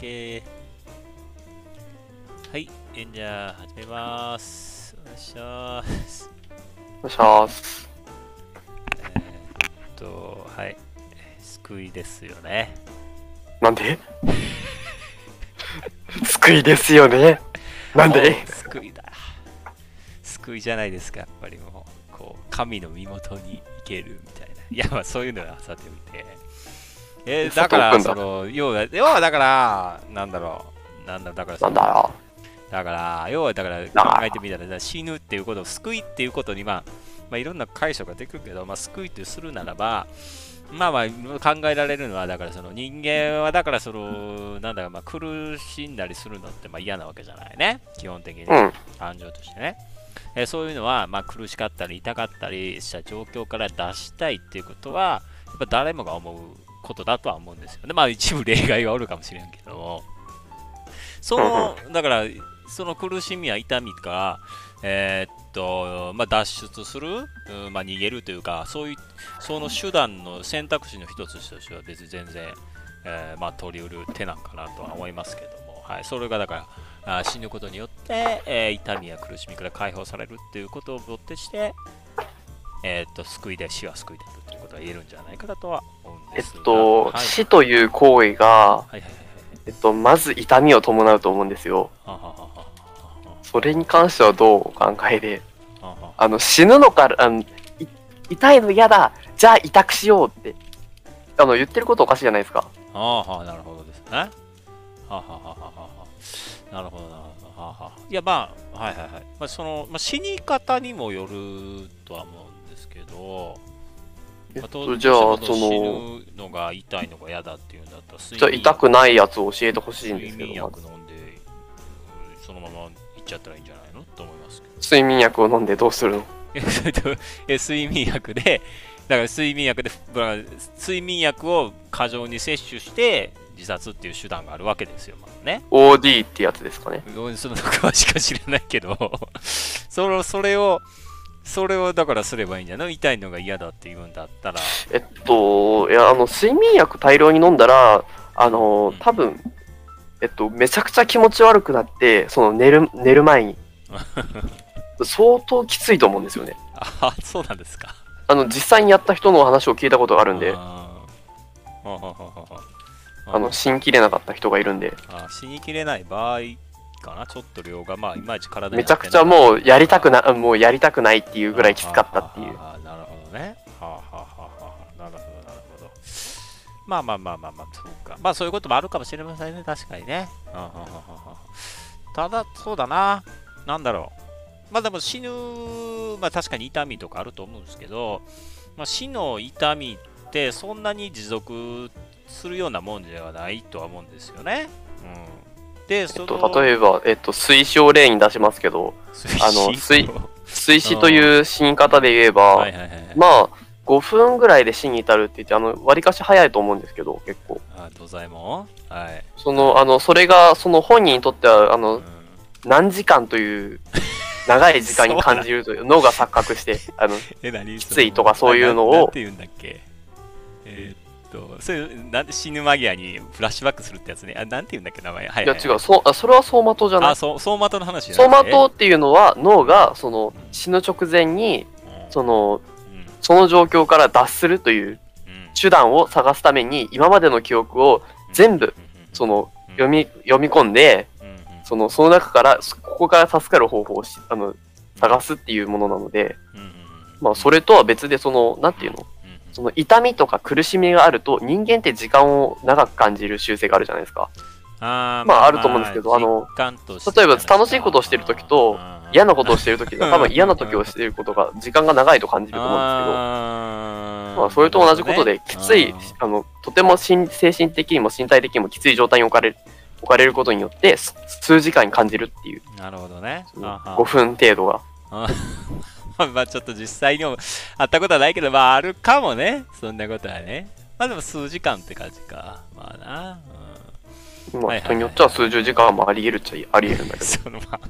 OK。はい、えんじゃあ始めます。お願いします。お願いします。えーっと、はい。救いですよね。なんで？救いですよね？なんで？お救いだ。救いじゃないですか、やっぱりもう、こう、神の身元に行けるみたいな。いや、まあそういうのはさておいて。えーだから、その、要は、要はだから、なんだろう。なんだ、だからなんだよ。だから、要はだから考えてみたら、死ぬっていうことを救いっていうことに、まあ、まあ、いろんな解釈ができるけど、まあ、救いってするならば、まあまあ考えられるのは、だからその人間は、だからその、なんだか、まあ苦しんだりするのってまあ嫌なわけじゃないね、基本的に、うん。感情としてね。えーそういうのは、まあ苦しかったり痛かったりした状況から出したいっていうことは、やっぱ誰もが思うことだとは思うんですよね。まあ一部例外がおるかもしれんけども。その、だから、その苦しみや痛みから、えーっと、まあ、脱出する、うんまあ、逃げるというか、そういう、その手段の選択肢の一つとしては別に全然、えーまあ、取り得る手なんかなとは思いますけども、はい、それがだから、あー死ぬことによって、えー痛みや苦しみから解放されるっていうことをもってして、えーっと、救いで、死は救いであるとことが言えるんじゃないかなとは思うんえっですが。と、はい、死という行為が。えっと、まず痛みを伴うと思うんですよ。はははははそれに関してはどうお考えで、はははあの、死ぬのから、あの、い痛いの嫌だ、じゃあ痛くしようって、あの、言ってることおかしいじゃないですか。ああはあ、なるほどですね。はあ、はあはあはあはあ、なるほどなるほど。はあはあ、いや、まあ、はいはいはい。まあ、その、まあ、死に方にもよるとは思うんですけど、まあ、えっと、とじゃあ、その、のが痛いのが嫌だっていうんだったら、じゃあ痛くないやつを教えてほしいんです睡眠けど、まず薬飲んで、うんそのまま行っちゃったらいいんじゃないの？と思います。睡眠薬を飲んでどうするの？睡眠薬で、だから睡眠薬で、まあ睡眠薬を過剰に摂取して自殺っていう手段があるわけですよ、まあね。?OD ってやつですかね。うんその詳しくは知らないけど、それそれを、それをだからすればいいんじゃない？痛いのが嫌だって言うんだったら、えっと、いや、あの、睡眠薬大量に飲んだら、あの、多分、えっと、めちゃくちゃ気持ち悪くなって、その寝る、寝る前に、相当きついと思うんですよね。あ、そうなんですか。あの、実際にやった人の話を聞いたことがあるんで、あの、死にきれなかった人がいるんで、あ死にきれない場合かな、ちょっと量が、まあ、いまいち体にめちゃくちゃもうやりたくな、もうやりたくないっていうぐらいきつかったっていう。あーなるほどね。はあ、はあはあはあ、なるほど、なるほど。まあまあまあまあまあ、そうか。まあそういうこともあるかもしれませんね、確かにね。はあはあはあはあただ、そうだな。なんだろう。まあでも死ぬ、まあ確かに痛みとかあると思うんですけど、まあ、死の痛みってそんなに持続するようなもんではないとは思うんですよね。うん。で、えその、っと、例えば、えっと、水死を例に出しますけど、あの水水死という死に方で言えば、はいはいはいはい。まあ、5分ぐらいで死に至るって言って、あの、割かし早いと思うんですけど、結構。あ、土左衛門はい。その、あの、それが、その本人にとっては、あの、うん何時間という、長い時間に感じるという、脳が錯覚して、あの、きついとかそういうのをななんて言うんだっけ？と、そういう、なんで死ぬ間際にフラッシュバックするってやつね。あ、なんて言うんだっけ、名前。はい、はい。い。や違う、そう、あそれは走馬灯じゃない。あ、。走馬灯の話じ走ゃなくて馬灯っていうのは、脳が、その、死ぬ直前に、うん。その、うん。その状況から脱するといううん。手段を探すために、今までの記憶を全部、その、うん。読み、読み込んで、その、その中から、ここから助かる方法をしあの探すっていうものなので、まあ、それとは別で、その、なんていうの？その痛みとか苦しみがあると人間って時間を長く感じる習性があるじゃないですか。あーまああると思うんですけどあの例えば楽しいことをしてる時と嫌なことをしてる時が 多分嫌な時をしていることが時間が長いと感じると思うんですけど、あまあそれと同じことできつい、あの、とても心精神的にも身体的にもきつい状態に置かれる、置かれることによってす数時間に感じるっていう、なるほどね。あは。5分程度が。あまあちょっと実際にも会ったことはないけど、まああるかもね。そんなことはね。まあでも数時間って感じか。まあな。うん、まあ人によっては数十時間もあり得るっちゃあり得るんだけど。そのまあ、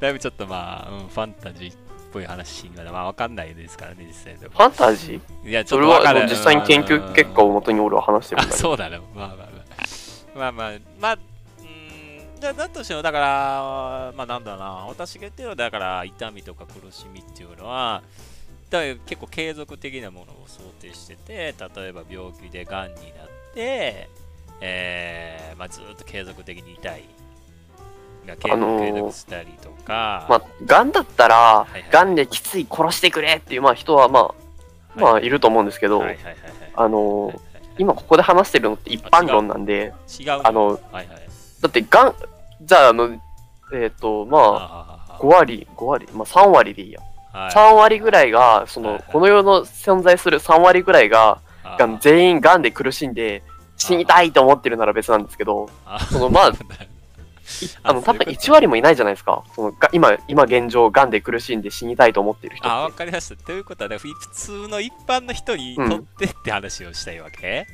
だいぶちょっとまあ、うん、ファンタジーっぽい話がまあわかんないですからね、実際でもフ。ァンタジー？いや、ちそれはょっとわかるあの実際に研究結果をもとに俺は話してるんあ、だけど。そうだね。まあまあまあ。まあまあ、まあ、だだとしても、だから、まあなんだな、私が言ってるのは、だから痛みとか苦しみっていうのは、だ結構継続的なものを想定してて、例えば病気でがんになって、えーまあ、ずっと継続的に痛い。あのー継続したりとか、まあ、がんだったらはいはい、がんできつい殺してくれっていう、まあ、人は、まあ、まあ、いると思うんですけど、あのー今ここで話してるのって一般論なんで、違う。あの、はいはい。だってがん、じゃあ、あの、えっ、と、まあ、あ5割、5割、まあ3割でいいや。はい3割ぐらいが、そのはいはい、この世の存在する3割ぐらいが、あがん全員がんで苦しんで、死にたいと思ってるなら別なんですけど、あそのまあ あの、多分1割もいないじゃないですか。そのが今、今現状、がんで苦しんで死にたいと思ってる人あ、わ。かりました。ということは、ね、普通の一般の人にとってって話をしたいわけ、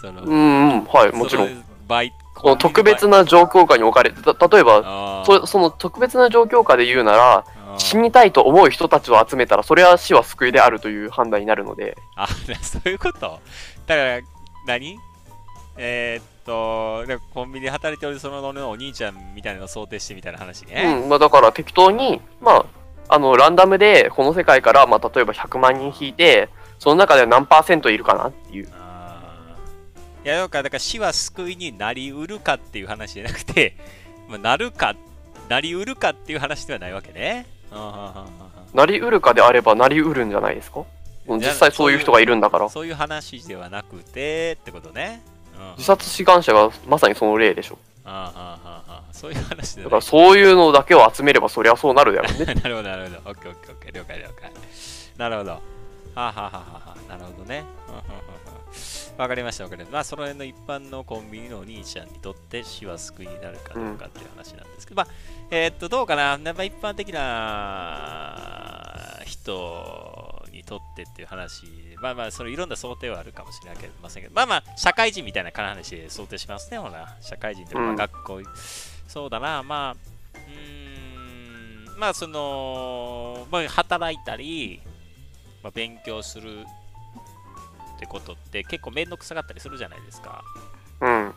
その、うんうん、はい、もちろん。この特別な状況下に置かれて、た例えば、そその特別な状況下で言うなら、死にたいと思う人たちを集めたら、それは死は救いであるという判断になるので、あ、そういうこと？だから、何？えー、っと、でコンビニで働いてるそのお兄ちゃんみたいなのを想定してみたいな話ね。うん、まあ、だから適当に、まあ、あの、ランダムで、この世界から、まあ、例えば100万人引いて、その中で何パーセントいるかなっていう。いや、だから、だから死は救いになりうるかっていう話じゃなくて、まあ、なるか、なりうるかっていう話ではないわけね。なりうるかであればなりうるんじゃないですか？実際そういう人がいるんだから。そういう話ではなくてってことね。うん自殺志願者がまさにその例でしょ。ああああああそういう話でだからそういうのだけを集めればそりゃそうなるだろうね。なるほど、なるほど。オッケーオッケーオッケー。了解了解。なるほど。はあ、はあはあはあ、なるほどね。うんうんうんうんわかりました、わかりました。まあ、その辺の一般のコンビニのお兄ちゃんにとって死は救いになるかどうかっていう話なんですけど、まあ、えーっと、どうかな。やっぱ一般的な人にとってっていう話、まあまあ、それいろんな想定はあるかもしれませんけど、まあまあ、社会人みたいな話で想定しますね、ほら。社会人とか、まあうん学校、そうだな、まあ、うーん、まあ、その、まあ、働いたり、まあ、勉強するってことって結構面倒くさかったりするじゃないですか。うん。うん、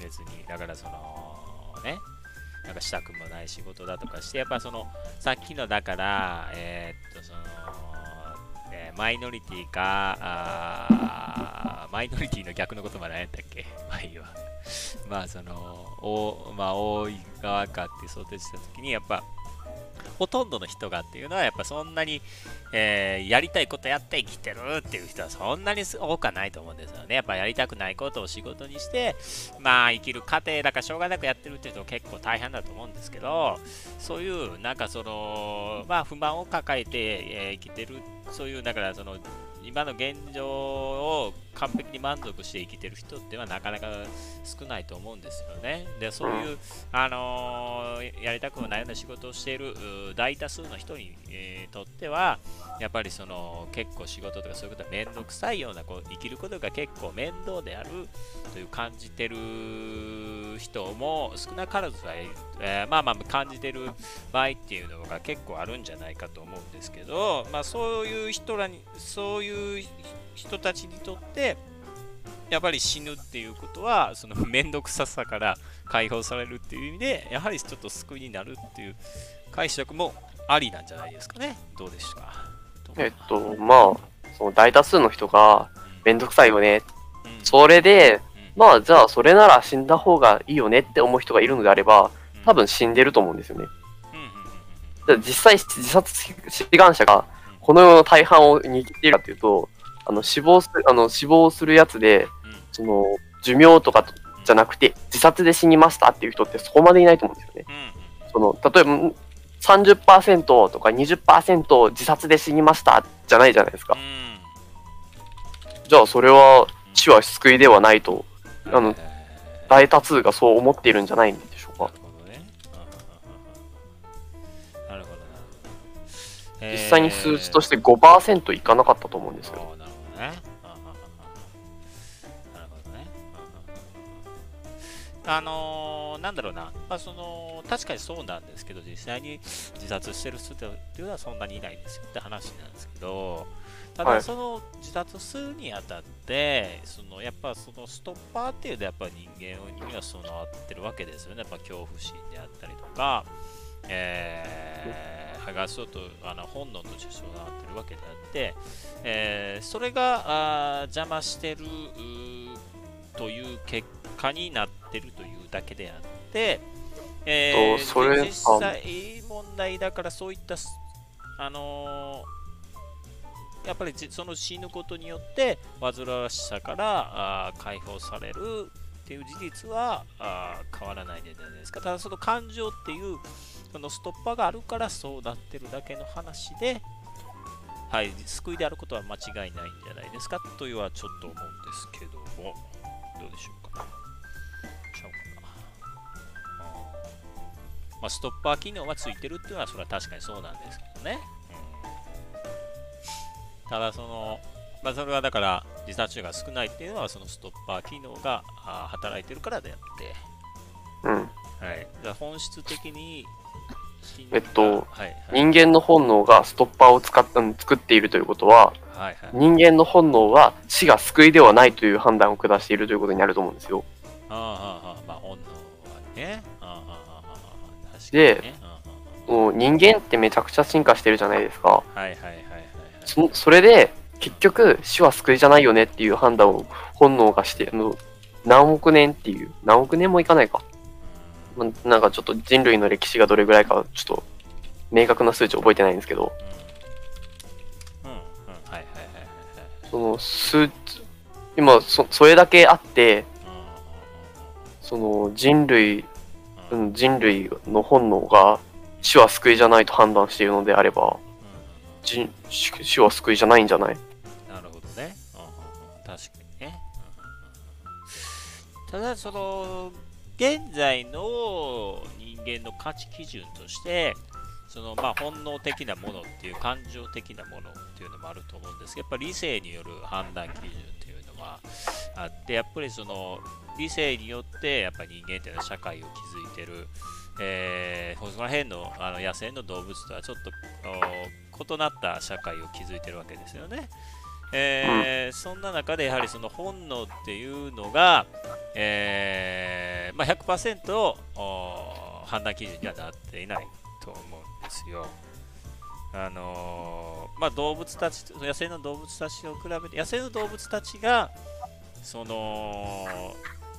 別に。だからその、ね、なんかしたくもない仕事だとかして、やっぱその、さっきのだから、えーっと、その、えーマイノリティか、あーマイノリティの逆のことまで何やったっけ？まあいいわ。まあその、おまあ多い側かって想定したときに、やっぱ、ほとんどの人がっていうのは、やっぱそんなに、えーやりたいことやって生きてるっていう人はそんなに多くはないと思うんですよね。やっぱやりたくないことを仕事にして、まあ生きる過程だからしょうがなくやってるっていう人結構大変だと思うんですけど、そういうなんかその、まあ不満を抱えて、え生きてる、そういう、だからその、今の現状を完璧に満足して生きてる人ってはなかなか少ないと思うんですよね。で、そういう、あのーやりたくもないような仕事をしている大多数の人に、えーとっては、やっぱりその結構仕事とかそういうことは面倒くさいようなこう生きることが結構面倒であるという感じてる人も少なからずはえーまあまあ感じてる場合っていうのが結構あるんじゃないかと思うんですけど、まあそういう人らに、そういう人たちにとって、やっぱり死ぬっていうことは、その 面倒くささから解放されるっていう意味で、やはりちょっと救いになるっていう解釈もありなんじゃないですかね。どうですかえっと、まあ、その大多数の人がめん。どくさいよね。うん。それで、うん。まあ、じゃあそれなら死んだ方がいいよねって思う人がいるのであれば、多分死んでると思うんですよね。うん実際自殺志願者がこの世の大半を握っているかというと、あの死亡するあの死亡するやつで、その寿命とかじゃなくて、自殺で死にましたっていう人ってそこまでいないと思うんですよね。うんその例えばん30%とか20%自殺で死にましたじゃないじゃないですか。うんじゃあそれは死は救いではないと、うんあの大多数がそう思っているんじゃないんで実際に数値として5%いかなかったと思うんですよ。おーなるほどね。なるほどね。あのー、なんだろうな、まあ、その確かにそうなんですけど、実際に自殺してる人っていうのはそんなにいないんですよって話なんですけど、ただその自殺するにあたって、そのやっぱそのストッパーっていうのはやっぱ人間には備わってるわけですよね。やっぱ恐怖心であったりとか、えー、剥がそうとあの本能として備わってるわけであって、えーそれがあー邪魔してるという結果になってるというだけであって、えーとそれ実際問題だからそういったすあのーやっぱりじその死ぬことによって煩わしさから解放されるっていう事実はあ変わらないじゃないですか。ただその感情っていうそのストッパーがあるからそうなってるだけの話で、はい、救いであることは間違いないんじゃないですかというはちょっと思うんですけども、どうでしょうか。ちゃうかな。うんまあ、ストッパー機能がついてるっていうのはそれは確かにそうなんですけどね。うん、ただその、まあ、それはだから自殺者が少ないっていうのはそのストッパー機能が働いてるからであって、うん。はい、本質的にえっとはいはい。人間の本能がストッパーを使っ作っているということは、はいはい。人間の本能は死が救いではないという判断を下しているということになると思うんですよ。でもう人間ってめちゃくちゃ進化してるじゃないですか。ーはいはいはいはいはい。そそれで結局死は救いじゃないよねっていう判断を本能がしてあの何億年っていう何億年もいかないか、まあなんかちょっと人類の歴史がどれぐらいかちょっと明確な数値覚えてないんですけど。うんはいはいはいはいはい。その数今そそれだけあってその人類、人類の本能が死は救いじゃないと判断しているのであれば人死死は救いじゃないんじゃないただ、その、現在の人間の価値基準として、そのまあ本能的なものっていう感情的なものっていうのもあると思うんですけど、やっぱり理性による判断基準っていうのはあって、やっぱりその理性によってやっぱり人間っていうのは社会を築いてる、えー、その辺のあの野生の動物とはちょっと異なった社会を築いてるわけですよね。えーそんな中でやはりその本能っていうのが、えーまあ、100%判断基準にはなっていないと思うんですよ。あのーまあ、動物たち野生の動物たちを比べて野生の動物たちがその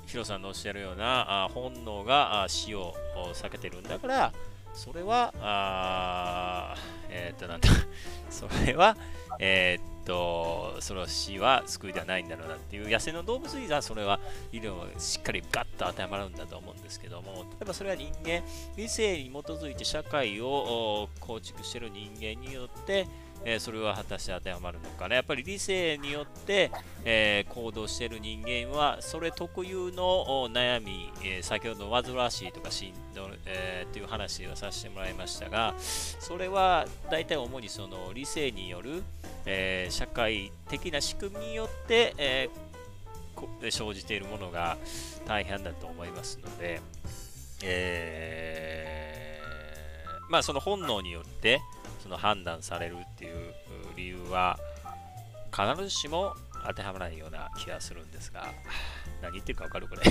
ヒロさんのおっしゃるようなあ本能が死を避けてるんだからそれはあえーっとなんだ。それはえーっとその死は救いではないんだろうなっていう野生の動物にはそれは医療をしっかりガッと当てはまるんだと思うんですけども例えばそれは人間理性に基づいて社会を構築している人間によってえーそれは果たして当てはまるのかなやっぱり理性によって、えー行動している人間はそれ特有の悩み、えー先ほど煩わしいとかしんど、えーっていう話をさせてもらいましたがそれは大体主にその理性による、え社会的な仕組みによって、えー生じているものが大半だと思いますので、えまあその本能によっての判断されるっていうう理由は必ずしも当てはまらないような気がするんですが何言ってるか分かるこれ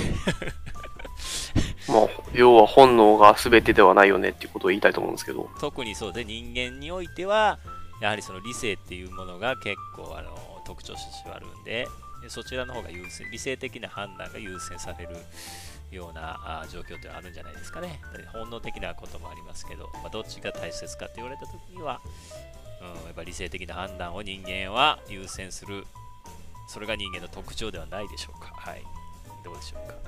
まあ、要は本能が全てではないよねっていうことを言いたいと思うんですけど。特にそうで人間においてはやはりその理性っていうものが結構あの特徴としてあるんででそちらの方が優先理性的な判断が優先されるようなあ状況ってあるんじゃないですかね。で本能的なこともありますけど、まあ、どっちが大切かって言われた時には、うん、やっぱ理性的な判断を人間は優先する。それが人間の特徴ではないでしょうか。はい。どうでしょうか。はい。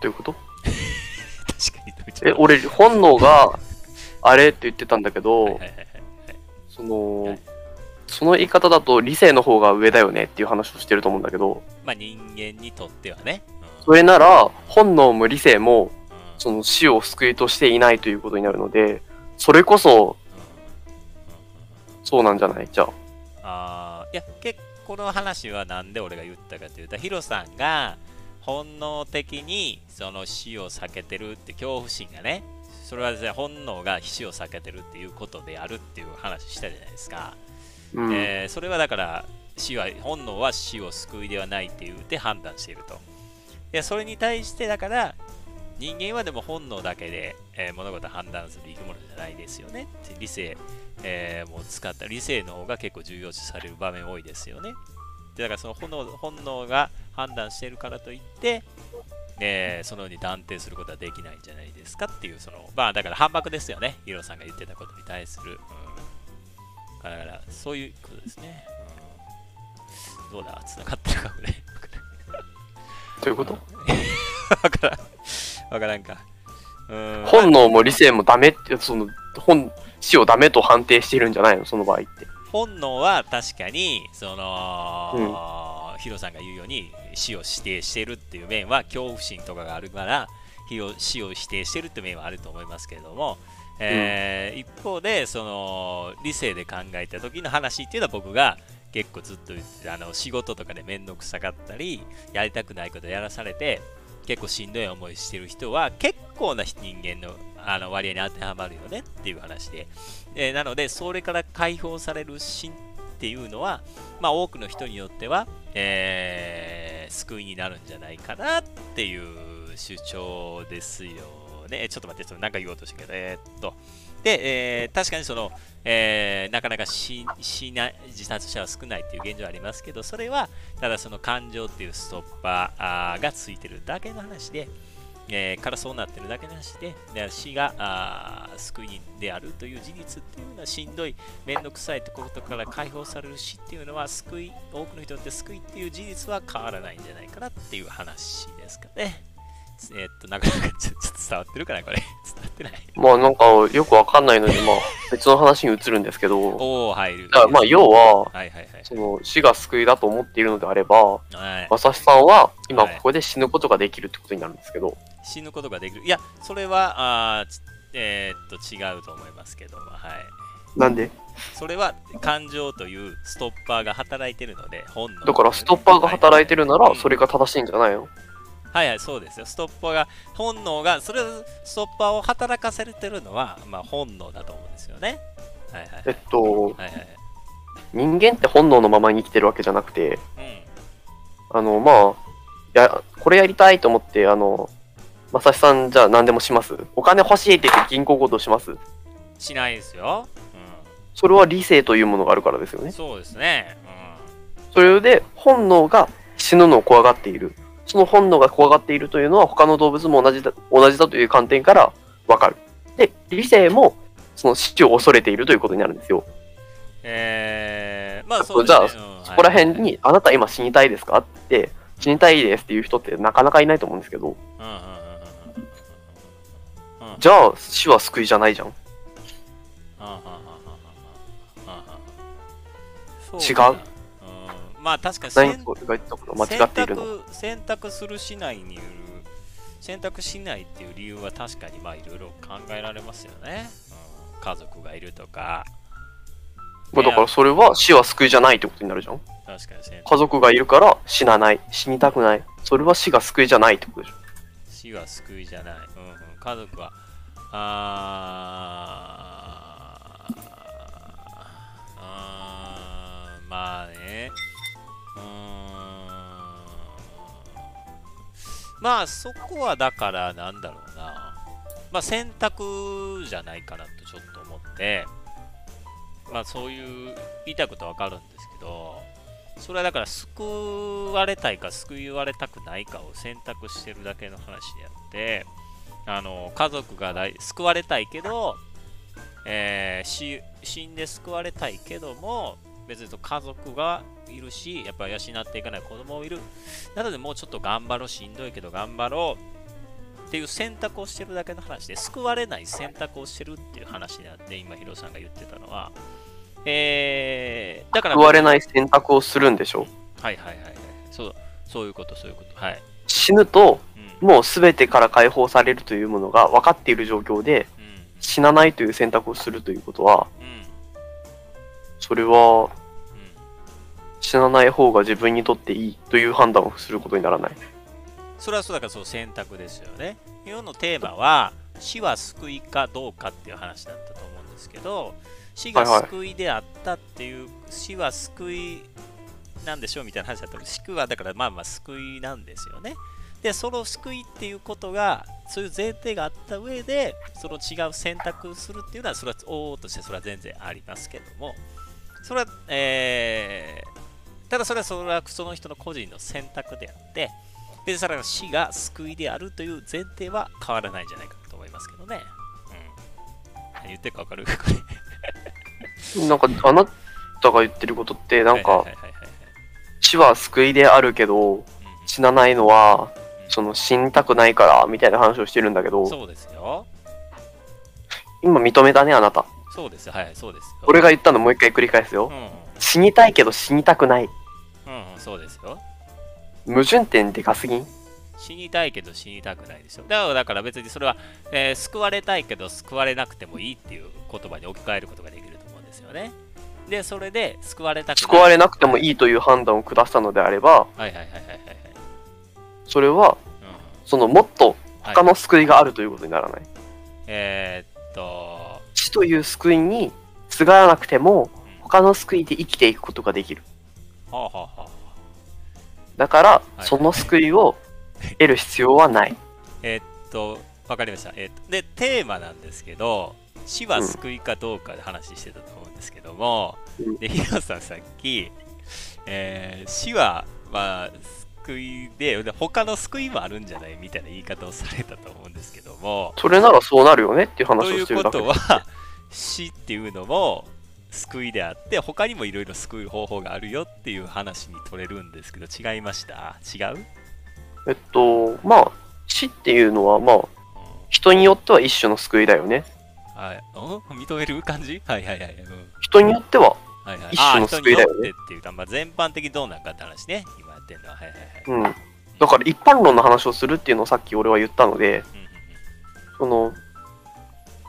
どういうこと？確かにえ、俺、本能があれって言ってたんだけど、その、はい。その言い方だと理性の方が上だよねっていう話をしてると思うんだけど、まあ人間にとってはね、うんそれなら本能も理性もうんその死を救いとしていないということになるので、それこそそうなんじゃない？じゃあ。あーいや結構この話はなんで俺が言ったかというとヒロさんが本能的にその死を避けてるって恐怖心がねそれはですね本能が死を避けてるっていうことであるっていう話したじゃないですか。うん。えーそれはだから死は本能は死を救いではないって言って判断しているとでそれに対してだから人間はでも本能だけで、えー物事を判断する生き物じゃないですよね。って理性、えーもう使った理性の方が結構重要視される場面多いですよね。でだからその本能本能が判断しているからといって、えーそのように断定することはできないんじゃないですかっていうそのまあだから反駁ですよね。ヒロさんが言ってたことに対する、うん、だからそういうことですね、うん、どうだ？つながってるかこれ。ということ？わからん。わからんか。うん。本能も理性もダメって、その、本、死をダメと判定しているんじゃないの？その場合って。本能は確かにその、ヒロさんが言うように死を指定しているっていう面は恐怖心とかがあるから死を死を否定しているっていう面はあると思いますけれども、えー一方でその理性で考えた時の話っていうのは僕が結構ずっと言ってあの仕事とかで面倒くさかったりやりたくないことやらされて結構しんどい思いしてる人は結構な人間のあの割合に当てはまるよねっていう話で、えーなのでそれから解放される心っていうのは、まあ、多くの人によっては、えー救いになるんじゃないかなっていう主張ですよね。ちょっと待って、ちょっとなんか言おうとしたけど、えーっと。で、えー確かにその、えーなかなか死死な自殺者は少ないっていう現状ありますけど、それはただその感情っていうストッパーがついてるだけの話で、えーからそうなってるだけの話で、で死があ救いであるという事実っていうのはしんどい、面倒くさいとことから解放される死っていうのは救い、多くの人にとって救いっていう事実は変わらないんじゃないかなっていう話ですかね。えーっと、なかなかちょっと伝わってるかな、これ。伝わってない。まあなんかよくわかんないので、まあ別の話に移るんですけど、おお、入る。だからまあ要は、はいはいはい。その死が救いだと思っているのであれば、はい、しさんは今はいここで死ぬことができるってことになるんですけど、死ぬことができる。いや、それは、あえーっと、違うと思いますけども、はい。なんで？それは感情というストッパーが働いてるので、本能。だからストッパーが働いてるならうんそれが正しいんじゃないの？はいはい、そうですよ。ストッパーが、本能が、それを、ストッパーを働かせてるのは、まあ、本能だと思うんですよね。はいはい。えっと、はいはい。人間って本能のままに生きてるわけじゃなくて、うん。あの、まあ、いや、これやりたいと思って、あの、まさしさんじゃあ何でもします？お金欲しいって言って銀行強盗します？しないですよ。それは理性というものがあるからですようん。ね。そうですね。それで本能が死ぬのを怖がっている。その本能が怖がっているというのは他の動物も同じだ同じだという観点からわかる。で、理性もその死を恐れているということになるんですよ。えー、まあそうですね。じうんそこら辺に、あなた今死にたいですか？って、死にたいですっていう人ってなかなかいないと思うんですけど、はいうんうんうんうんうんうんじゃあ死は救いじゃないじゃん。違うまあ確かに選択選択するしないによる選択しないっていう理由は確かにまあいろいろ考えられますよね、うん、家族がいるとかまあだからそれは死は救いじゃないってことになるじゃん。確かに選家族がいるから死なない。死にたくない。それは死が救いじゃないってことでしょ。死は救いじゃない、うんうん、家族はあまあそこはだからなんだろうな。まあ選択じゃないかなとちょっと思って。まあそういう言いたいことはわかるんですけど。それはだから救われたいか救われたくないかを選択してるだけの話であって。あの家族が救われたいけど、えー死んで救われたいけども別に家族がいるしやっぱ養っていかない子供もいるなのでもうちょっと頑張ろうしんどいけど頑張ろうっていう選択をしてるだけの話で救われない選択をしてるっていう話であって今ヒロさんが言ってたのはえー、だから救われない選択をするんでしょ？はいはいはいはい。そう、そういうこと、そういうこと。はい。死ぬと、うん。もう全てから解放されるというものが分かっている状況で、うん。死なないという選択をするということは、うん。それは。死なない方が自分にとっていいという判断をすることにならない。それはそうだからそう選択ですよね。今日のテーマは死は救いかどうかっていう話だったと思うんですけど、死が救いであったっていう、死は救いなんでしょうみたいな話だったけど、死はだからまあまあ救いなんですよね。で、その救いっていうことが、そういう前提があった上で、その違う選択するっていうのは、それは、おおとしてそれは全然ありますけども、それは、えー、ただそれはそれはその人の個人の選択であって、別にそれは死が救いであるという前提は変わらないんじゃないかと思いますけどね。うん。何言ってるかわかる？なんか、あなたが言ってることって、なんか、死は救いであるけど、死なないのは、その死にたくないからみたいな話をしてるんだけど、そうですよ。今認めたね、あなた。そうですはい、そうですよ。俺が言ったのもう一回繰り返すよ。うん、死にたいけど死にたくない。うん、そうですよ。矛盾点でかすぎん？死にたいけど死にたくないでしょ。だからだから別にそれは、えー、救われたいけど救われなくてもいいっていう言葉に置き換えることができると思うんですよね。で、それで救われたく救われなくてもいいという判断を下したのであれば、はいはいはいはいはい。それは、うん、そのもっと他の救いがあるということにならない。はい、えー、っと。死という救いにすがらなくても、他の救いで生きていくことができる。はあはあはあだから、その救いを得る必要はない。えっと、わかりました。えー、っと、で、テーマなんですけど、死は救いかどうかで話してたと思うんですけども、うん、で、ヒロさんさっき、えー、死は、まあ、救いで、で他の救いもあるんじゃないみたいな言い方をされたと思うんですけども。それならそうなるよねっていう話をしてるだけということは、死っていうのも、救いであって他にもいろいろ救う方法があるよっていう話に取れるんですけど違いました？違う？えっとまあ死っていうのはまあ、うん、人によっては一種の救いだよね。はい、認める感じ？はいはいはい、うん、人によっては一種の救いだよね、っていうか、まあ、全般的にどうなんかって話ね今やってるのは。はいはいはい、うん、だから一般論の話をするっていうのをさっき俺は言ったので、うんうんうん、その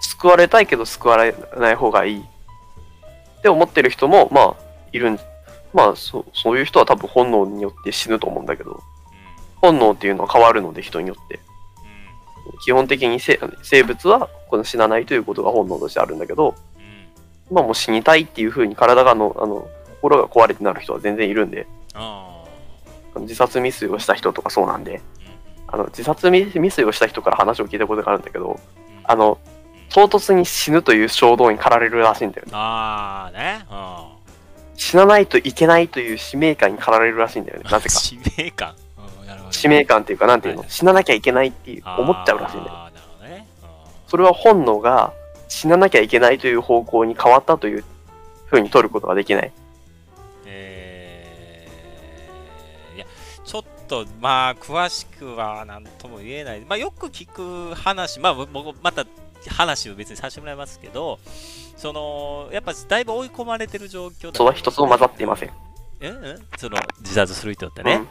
救われたいけど救われない方がいい。って思ってる人も、まあ、いるん、まあそ、そういう人は多分本能によって死ぬと思うんだけど、本能っていうのは変わるので、人によって。基本的に生物はこの死なないということが本能としてあるんだけど、まあもう死にたいっていうふうに体がの、あの、心が壊れてなる人は全然いるんで、自殺未遂をした人とかそうなんで、あの自殺未遂をした人から話を聞いたことがあるんだけど、あの、唐突に死ぬという衝動に駆られるらしいんだよね。あ。死なないといけないという使命感に駆られるらしいんだよね、なぜか。使命感、使命感っていうか、なんていうの、死ななきゃいけないっていう思っちゃうらしいんだよ。ね、それは本能が死ななきゃいけないという方向に変わったというふうに取ることができない。えー、いや、ちょっとまあ、詳しくは何とも言えない。まあ、よく聞く話、まあ、また話を別にさせてもらいますけど、そのやっぱだいぶ追い込まれてる状況だ、ね、そは一つも混ざっていません。うん、うん、その自殺する人ってね、うん、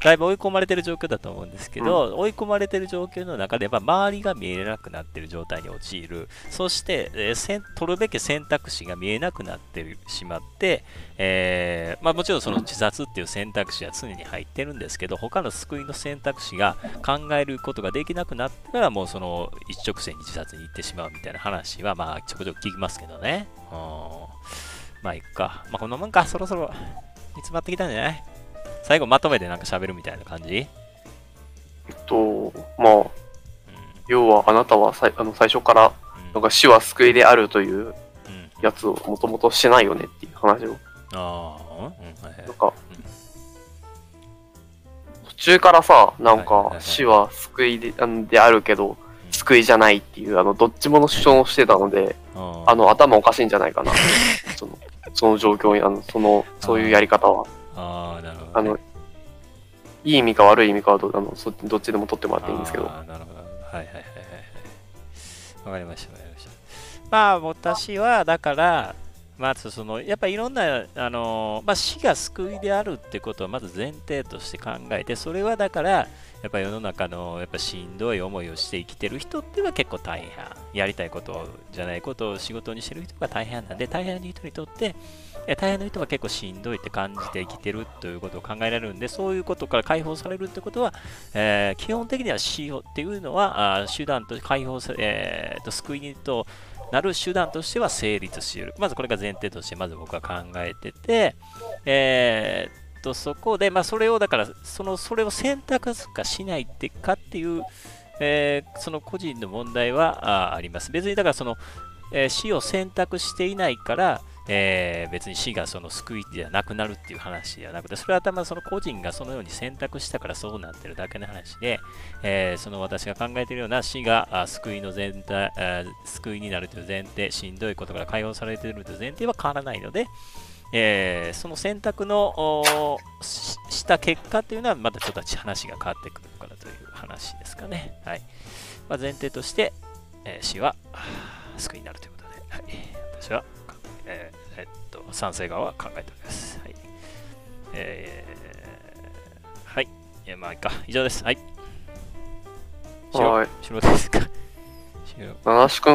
だいぶ追い込まれてる状況だと思うんですけど、うん、追い込まれてる状況の中で、まあ、周りが見えなくなってる状態に陥る、そして、えー、取るべき選択肢が見えなくなってしまって、えー、まあ、もちろんその自殺っていう選択肢は常に入ってるんですけど、他の救いの選択肢が考えることができなくなってから、もうその一直線に自殺に行ってしまうみたいな話は、まあ、ちょこちょこ聞きますけどね。うん、まあ、いっか。まあ、このまんか、そろそろ煮詰まってきたんじゃない？最後まとめてなんか喋るみたいな感じ？えっと、まあ、うん、要はあなたはさあの最初から、なんか死は救いであるというやつをもともとしてないよねっていう話を。ああ、うん、はいなんか、途中からさ、なんか死は救いで,、であるけど、救いじゃないっていう、あの、どっちもの主張をしてたので、あの、頭おかしいんじゃないかな。その、その状況に、あの、その、そういうやり方は。ああ、なるほど、ね、あの、いい意味か悪い意味かはどあのそどっちでも取ってもらっていいんですけど。あなるほど。はいはいはいはい。わかりました、わかりました。まあ、私は、だから、まずそのやっぱりいろんなあの、まあ、死が救いであるってことをまず前提として考えてそれはだからやっぱ世の中のやっぱしんどい思いをして生きてる人っては結構大変やりたいことじゃないことを仕事にしてる人が大変なんで大変な人にとって大変な人は結構しんどいって感じて生きてるということを考えられるんでそういうことから解放されるってことは、えー、基本的には死をっていうのはあ手段と解放さ、えー、と救いにとなる手段としては成立し得る。まずこれが前提として、まず僕は考えてて、えー、っと、そこで、まあ、それを、だから、その、それを選択かしないってかっていう、えー、その個人の問題はああります。別に、だから、その、えー、死を選択していないから、えー、別に死がその救いではなくなるっていう話ではなくて、それはたまその個人がそのように選択したからそうなってるだけの話で、えー、その私が考えているような死が救いの全体、救いになるという前提、しんどいことから解放されているという前提は変わらないので、えー、その選択のした結果というのはまたちょっと話が変わってくるのかなという話ですかね。はい。まあ、前提として、えー、死は救いになるということで、はい、私はえー、えっと、賛成側は考えております。はい。えー、はい。いや、まあ、いいか。以上です。はい。はい。白ですか。七志くん